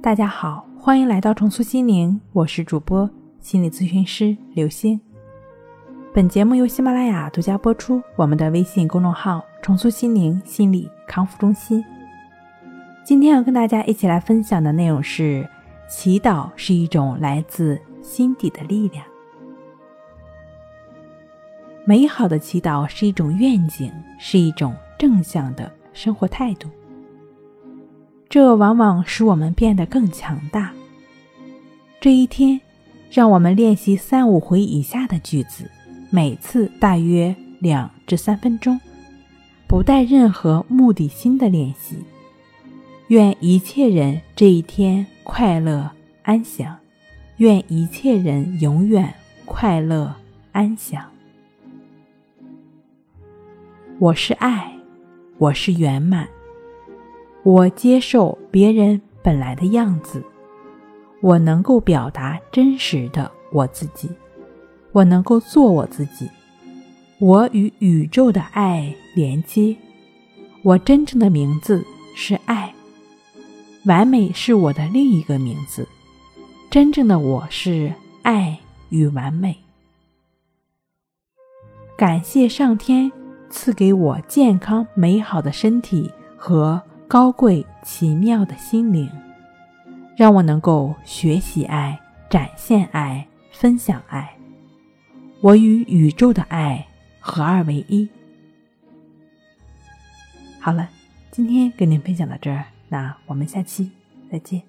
大家好，欢迎来到重塑心灵，我是主播心理咨询师刘星。本节目由喜马拉雅独家播出。我们的微信公众号“重塑心灵心理康复中心”。今天要跟大家一起来分享的内容是：祈祷是一种来自心底的力量。美好的祈祷是一种愿景，是一种正向的生活态度。这往往使我们变得更强大。这一天，让我们练习三五回以下的句子，每次大约两至三分钟，不带任何目的心的练习。愿一切人这一天快乐安详，愿一切人永远快乐安详。我是爱，我是圆满。我接受别人本来的样子，我能够表达真实的我自己，我能够做我自己，我与宇宙的爱连接，我真正的名字是爱，完美是我的另一个名字，真正的我是爱与完美。感谢上天赐给我健康美好的身体和。高贵奇妙的心灵，让我能够学习爱、展现爱、分享爱。我与宇宙的爱合二为一。好了，今天跟您分享到这儿，那我们下期再见。